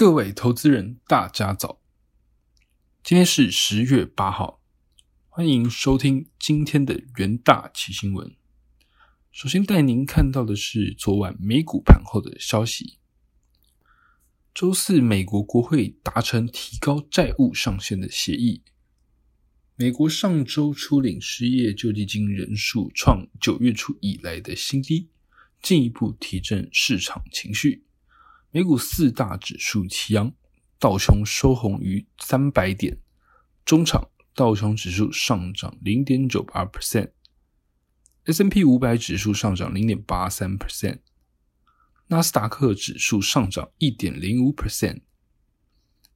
各位投资人，大家早！今天是十月八号，欢迎收听今天的元大奇新闻。首先带您看到的是昨晚美股盘后的消息。周四，美国国会达成提高债务上限的协议。美国上周初领失业救济金人数创九月初以来的新低，进一步提振市场情绪。美股四大指数齐扬，道琼收红于三百点，中场道琼指数上涨零点九八 percent，S n P 五百指数上涨零点八三 percent，纳斯达克指数上涨一点零五 percent，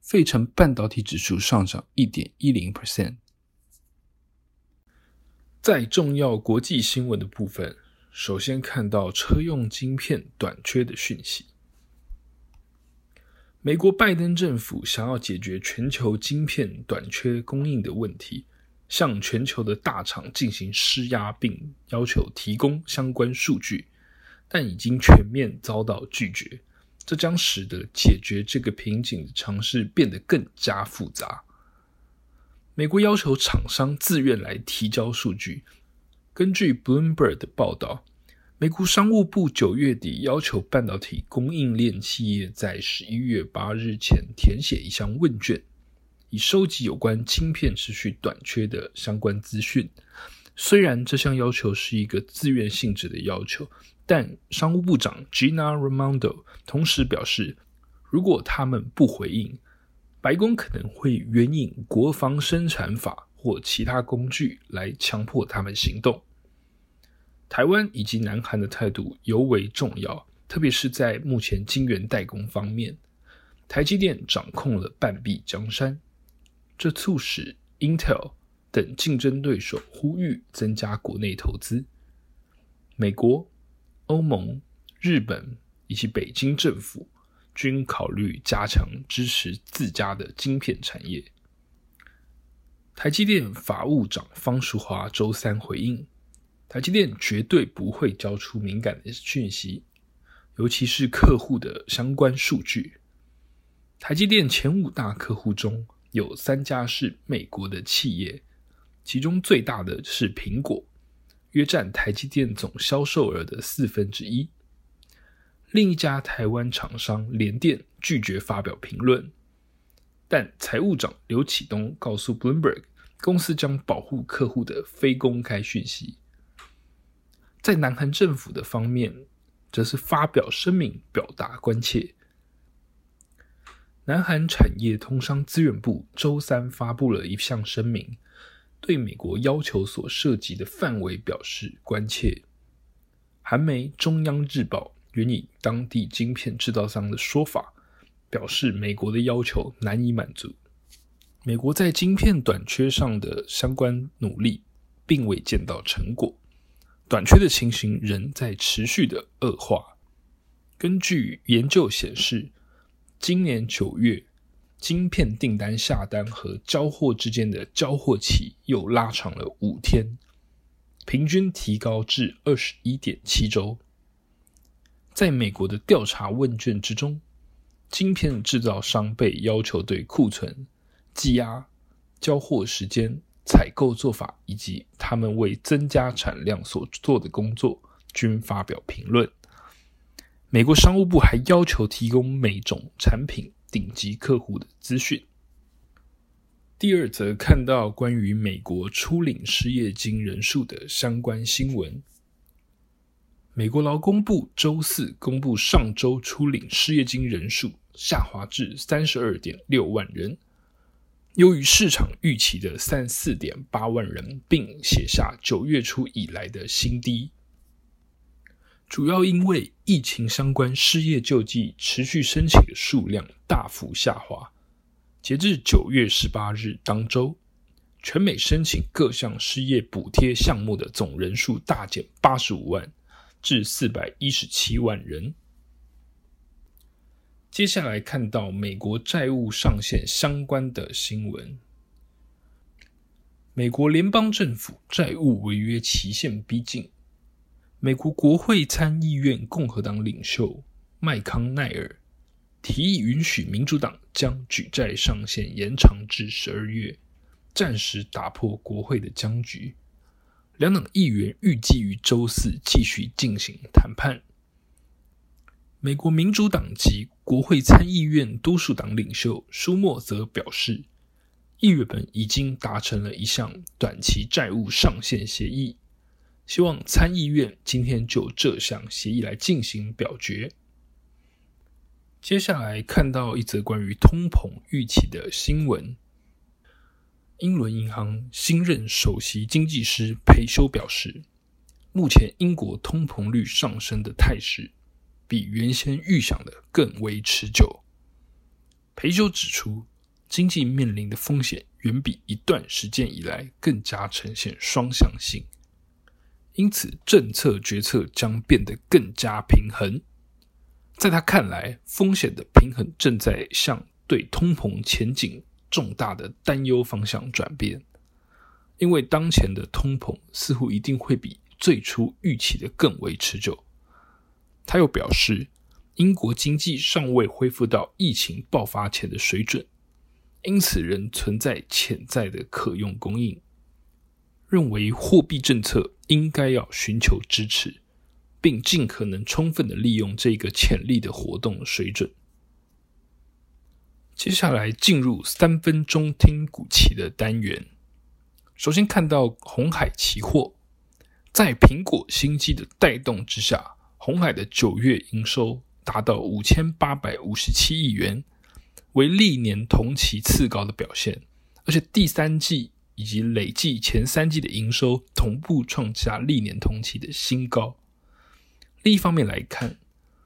费城半导体指数上涨一点一零 percent。在重要国际新闻的部分，首先看到车用晶片短缺的讯息。美国拜登政府想要解决全球晶片短缺供应的问题，向全球的大厂进行施压，并要求提供相关数据，但已经全面遭到拒绝。这将使得解决这个瓶颈的尝试变得更加复杂。美国要求厂商自愿来提交数据。根据 Bloomberg 的报道。美国商务部九月底要求半导体供应链企业在十一月八日前填写一项问卷，以收集有关晶片持续短缺的相关资讯。虽然这项要求是一个自愿性质的要求，但商务部长 Gina Raimondo 同时表示，如果他们不回应，白宫可能会援引国防生产法或其他工具来强迫他们行动。台湾以及南韩的态度尤为重要，特别是在目前晶圆代工方面，台积电掌控了半壁江山，这促使 Intel 等竞争对手呼吁增加国内投资。美国、欧盟、日本以及北京政府均考虑加强支持自家的晶片产业。台积电法务长方淑华周三回应。台积电绝对不会交出敏感的讯息，尤其是客户的相关数据。台积电前五大客户中有三家是美国的企业，其中最大的是苹果，约占台积电总销售额的四分之一。另一家台湾厂商联电拒绝发表评论，但财务长刘启东告诉 Bloomberg，公司将保护客户的非公开讯息。在南韩政府的方面，则是发表声明表达关切。南韩产业通商资源部周三发布了一项声明，对美国要求所涉及的范围表示关切。韩媒中央日报援引当地晶片制造商的说法，表示美国的要求难以满足。美国在晶片短缺上的相关努力，并未见到成果。短缺的情形仍在持续的恶化。根据研究显示，今年九月，晶片订单下单和交货之间的交货期又拉长了五天，平均提高至二十一点七周。在美国的调查问卷之中，晶片制造商被要求对库存、积压、交货时间。采购做法以及他们为增加产量所做的工作均发表评论。美国商务部还要求提供每种产品顶级客户的资讯。第二则看到关于美国初领失业金人数的相关新闻。美国劳工部周四公布上周初领失业金人数下滑至三十二点六万人。优于市场预期的三四点八万人，并写下九月初以来的新低，主要因为疫情相关失业救济持续申请的数量大幅下滑。截至九月十八日当周，全美申请各项失业补贴项目的总人数大减八十五万，至四百一十七万人。接下来看到美国债务上限相关的新闻。美国联邦政府债务违约期限逼近，美国国会参议院共和党领袖麦康奈尔提议允许民主党将举债上限延长至十二月，暂时打破国会的僵局。两党议员预计于周四继续进行谈判。美国民主党籍国会参议院多数党领袖舒默则表示，议员们已经达成了一项短期债务上限协议，希望参议院今天就这项协议来进行表决。接下来看到一则关于通膨预期的新闻。英伦银行新任首席经济师裴修表示，目前英国通膨率上升的态势比原先预想的更为持久。裴修指出，经济面临的风险远比一段时间以来更加呈现双向性，因此政策决策将变得更加平衡。在他看来，风险的平衡正在向对通膨前景重大的担忧方向转变，因为当前的通膨似乎一定会比最初预期的更为持久。他又表示，英国经济尚未恢复到疫情爆发前的水准，因此仍存在潜在的可用供应，认为货币政策应该要寻求支持。并尽可能充分的利用这个潜力的活动水准。接下来进入三分钟听股期的单元。首先看到红海期货，在苹果新机的带动之下，红海的九月营收达到五千八百五十七亿元，为历年同期次高的表现。而且第三季以及累计前三季的营收同步创下历年同期的新高。另一方面来看，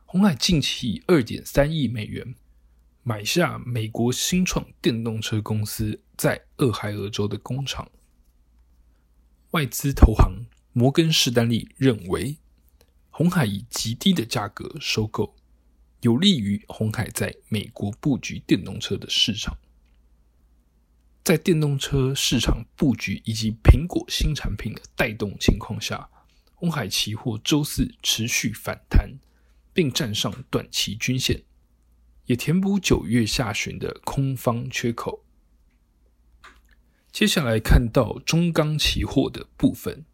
红海近期以二点三亿美元买下美国新创电动车公司在俄亥俄州的工厂。外资投行摩根士丹利认为，红海以极低的价格收购，有利于红海在美国布局电动车的市场。在电动车市场布局以及苹果新产品的带动情况下。红海期货周四持续反弹，并站上短期均线，也填补九月下旬的空方缺口。接下来看到中钢期货的部分，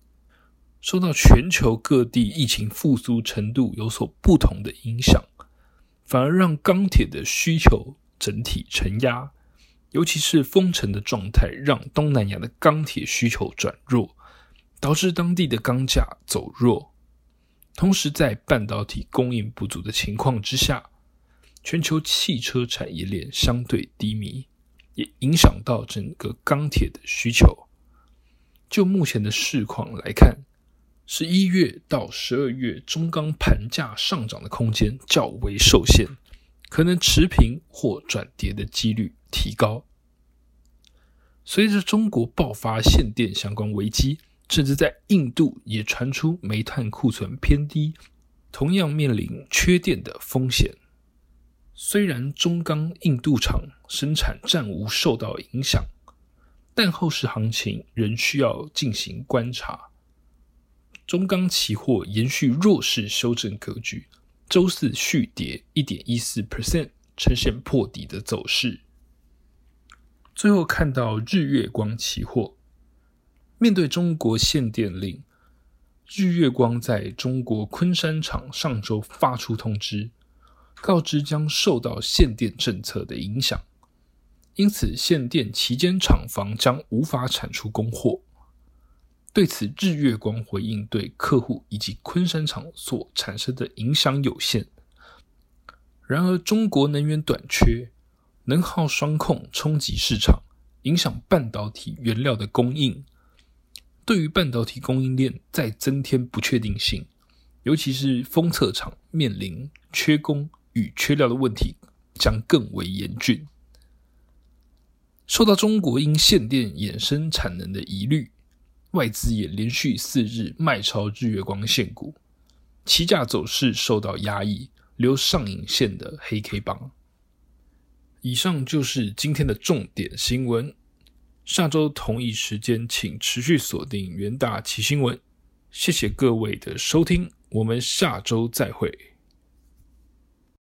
受到全球各地疫情复苏程度有所不同的影响，反而让钢铁的需求整体承压，尤其是封城的状态，让东南亚的钢铁需求转弱。导致当地的钢价走弱，同时在半导体供应不足的情况之下，全球汽车产业链相对低迷，也影响到整个钢铁的需求。就目前的市况来看，十一月到十二月中钢盘价上涨的空间较为受限，可能持平或转跌的几率提高。随着中国爆发限电相关危机。甚至在印度也传出煤炭库存偏低，同样面临缺电的风险。虽然中钢印度厂生产暂无受到影响，但后市行情仍需要进行观察。中钢期货延续弱势修正格局，周四续跌一点一四 percent，呈现破底的走势。最后看到日月光期货。面对中国限电令，日月光在中国昆山厂上周发出通知，告知将受到限电政策的影响，因此限电期间厂房将无法产出供货。对此，日月光回应对客户以及昆山厂所产生的影响有限。然而，中国能源短缺、能耗双控冲击市场，影响半导体原料的供应。对于半导体供应链再增添不确定性，尤其是封测厂面临缺工与缺料的问题，将更为严峻。受到中国因限电衍生产能的疑虑，外资也连续四日卖超日月光线股，期价走势受到压抑，留上影线的黑 K 棒。以上就是今天的重点新闻。下周同一时间，请持续锁定元大奇新闻。谢谢各位的收听，我们下周再会。